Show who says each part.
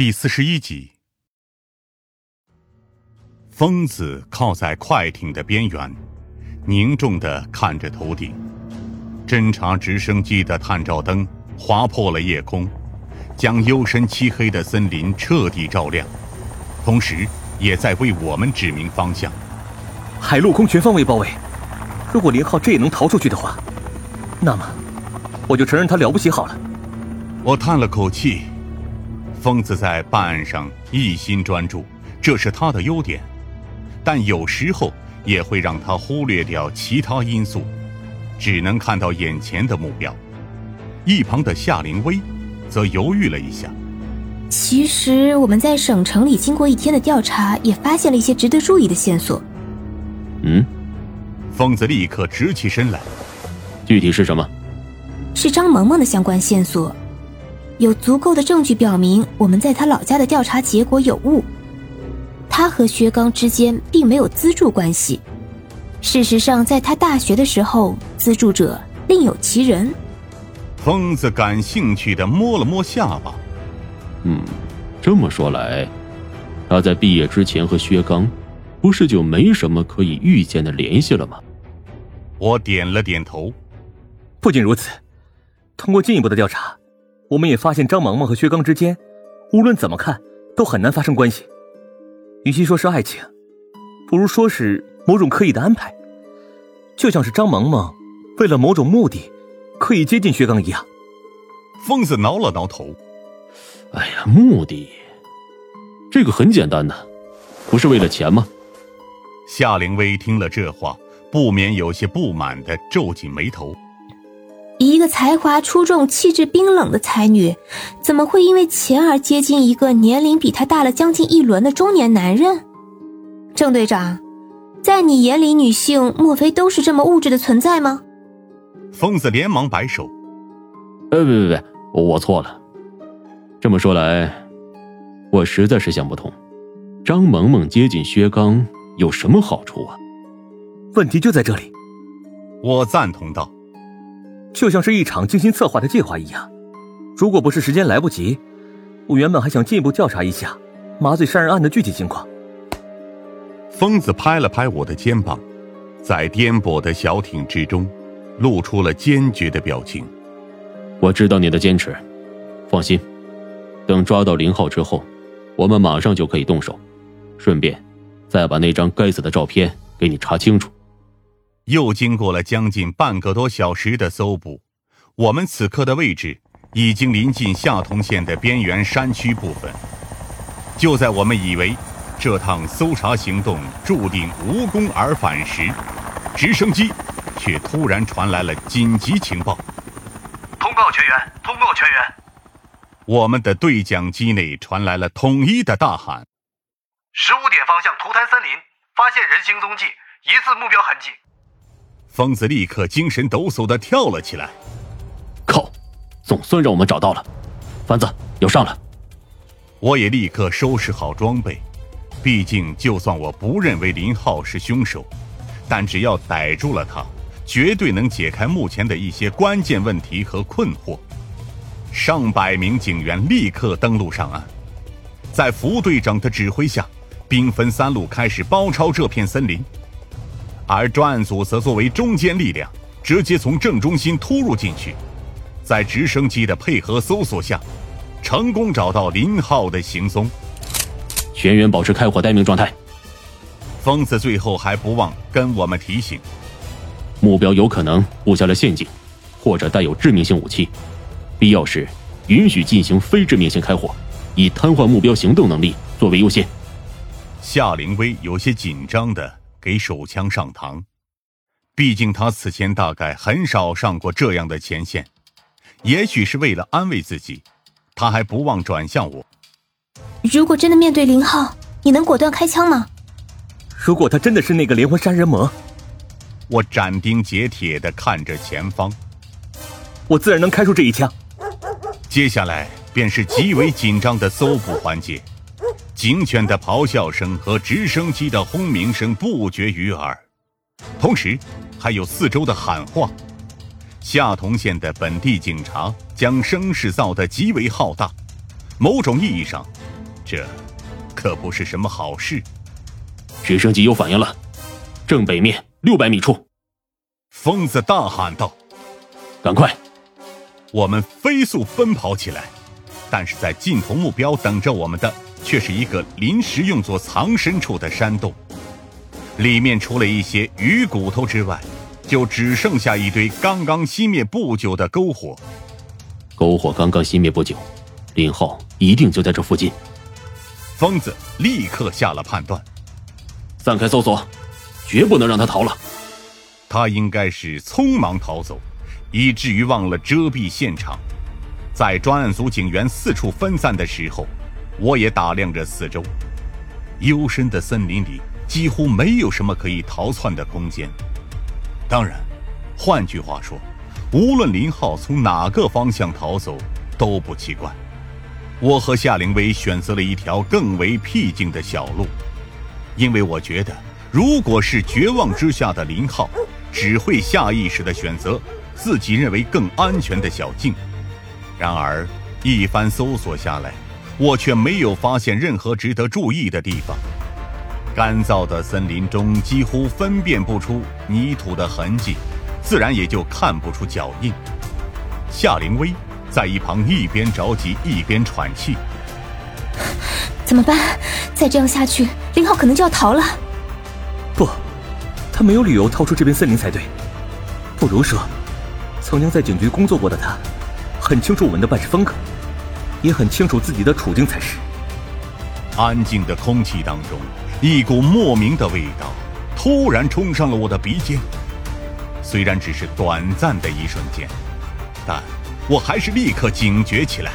Speaker 1: 第四十一集，疯子靠在快艇的边缘，凝重的看着头顶。侦察直升机的探照灯划破了夜空，将幽深漆黑的森林彻底照亮，同时也在为我们指明方向。
Speaker 2: 海陆空全方位包围。如果林浩这也能逃出去的话，那么我就承认他了不起好了。
Speaker 1: 我叹了口气。疯子在办案上一心专注，这是他的优点，但有时候也会让他忽略掉其他因素，只能看到眼前的目标。一旁的夏灵薇则犹豫了一下。
Speaker 3: 其实我们在省城里经过一天的调查，也发现了一些值得注意的线索。
Speaker 4: 嗯，
Speaker 1: 疯子立刻直起身来。
Speaker 4: 具体是什么？
Speaker 3: 是张萌萌的相关线索。有足够的证据表明，我们在他老家的调查结果有误。他和薛刚之间并没有资助关系。事实上，在他大学的时候，资助者另有其人。
Speaker 1: 疯子感兴趣的摸了摸下巴。
Speaker 4: 嗯，这么说来，他在毕业之前和薛刚，不是就没什么可以预见的联系了吗？
Speaker 1: 我点了点头。
Speaker 2: 不仅如此，通过进一步的调查。我们也发现张萌萌和薛刚之间，无论怎么看都很难发生关系。与其说是爱情，不如说是某种刻意的安排，就像是张萌萌为了某种目的刻意接近薛刚一样。
Speaker 1: 疯子挠了挠头：“
Speaker 4: 哎呀，目的这个很简单的，不是为了钱吗？”
Speaker 1: 夏灵薇听了这话，不免有些不满的皱紧眉头。
Speaker 3: 一个才华出众、气质冰冷的才女，怎么会因为钱而接近一个年龄比她大了将近一轮的中年男人？郑队长，在你眼里，女性莫非都是这么物质的存在吗？
Speaker 1: 疯子连忙摆手：“
Speaker 4: 呃，别别别，我错了。这么说来，我实在是想不通，张萌萌接近薛刚有什么好处啊？
Speaker 2: 问题就在这里。”
Speaker 1: 我赞同道。
Speaker 2: 就像是一场精心策划的计划一样，如果不是时间来不及，我原本还想进一步调查一下麻醉杀人案的具体情况。
Speaker 1: 疯子拍了拍我的肩膀，在颠簸的小艇之中，露出了坚决的表情。
Speaker 4: 我知道你的坚持，放心，等抓到林浩之后，我们马上就可以动手，顺便再把那张该死的照片给你查清楚。
Speaker 1: 又经过了将近半个多小时的搜捕，我们此刻的位置已经临近下同县的边缘山区部分。就在我们以为这趟搜查行动注定无功而返时，直升机却突然传来了紧急情报：“
Speaker 5: 通告全员，通告全员！”
Speaker 1: 我们的对讲机内传来了统一的大喊：“
Speaker 5: 十五点方向图滩森林发现人形踪迹，疑似目标痕迹。”
Speaker 1: 疯子立刻精神抖擞的跳了起来。
Speaker 4: 靠，总算让我们找到了。凡子，有上了。
Speaker 1: 我也立刻收拾好装备。毕竟，就算我不认为林浩是凶手，但只要逮住了他，绝对能解开目前的一些关键问题和困惑。上百名警员立刻登陆上岸，在副队长的指挥下，兵分三路开始包抄这片森林。而专案组则作为中坚力量，直接从正中心突入进去，在直升机的配合搜索下，成功找到林浩的行踪。
Speaker 4: 全员保持开火待命状态。
Speaker 1: 疯子最后还不忘跟我们提醒：
Speaker 4: 目标有可能布下了陷阱，或者带有致命性武器，必要时允许进行非致命性开火，以瘫痪目标行动能力作为优先。
Speaker 1: 夏凌薇有些紧张的。给手枪上膛，毕竟他此前大概很少上过这样的前线，也许是为了安慰自己，他还不忘转向我。
Speaker 3: 如果真的面对林浩，你能果断开枪吗？
Speaker 2: 如果他真的是那个连环杀人魔，
Speaker 1: 我斩钉截铁的看着前方，
Speaker 2: 我自然能开出这一枪。
Speaker 1: 接下来便是极为紧张的搜捕环节。警犬的咆哮声和直升机的轰鸣声不绝于耳，同时还有四周的喊话。下同县的本地警察将声势造得极为浩大，某种意义上，这可不是什么好事。
Speaker 4: 直升机有反应了，正北面六百米处。
Speaker 1: 疯子大喊道：“
Speaker 4: 赶快！”
Speaker 1: 我们飞速奔跑起来，但是在尽头目标等着我们的却是一个临时用作藏身处的山洞，里面除了一些鱼骨头之外，就只剩下一堆刚刚熄灭不久的篝火。
Speaker 4: 篝火刚刚熄灭不久，林浩一定就在这附近。
Speaker 1: 疯子立刻下了判断：
Speaker 4: 散开搜索，绝不能让他逃了。
Speaker 1: 他应该是匆忙逃走。以至于忘了遮蔽现场，在专案组警员四处分散的时候，我也打量着四周。幽深的森林里几乎没有什么可以逃窜的空间。当然，换句话说，无论林浩从哪个方向逃走都不奇怪。我和夏灵薇选择了一条更为僻静的小路，因为我觉得，如果是绝望之下的林浩，只会下意识的选择。自己认为更安全的小径，然而一番搜索下来，我却没有发现任何值得注意的地方。干燥的森林中几乎分辨不出泥土的痕迹，自然也就看不出脚印。夏灵薇在一旁一边着急一边喘气：“
Speaker 3: 怎么办？再这样下去，林浩可能就要逃了。”“
Speaker 2: 不，他没有理由逃出这片森林才对。不如说。”曾经在警局工作过的他，很清楚我们的办事风格，也很清楚自己的处境才是。
Speaker 1: 安静的空气当中，一股莫名的味道突然冲上了我的鼻尖。虽然只是短暂的一瞬间，但我还是立刻警觉起来。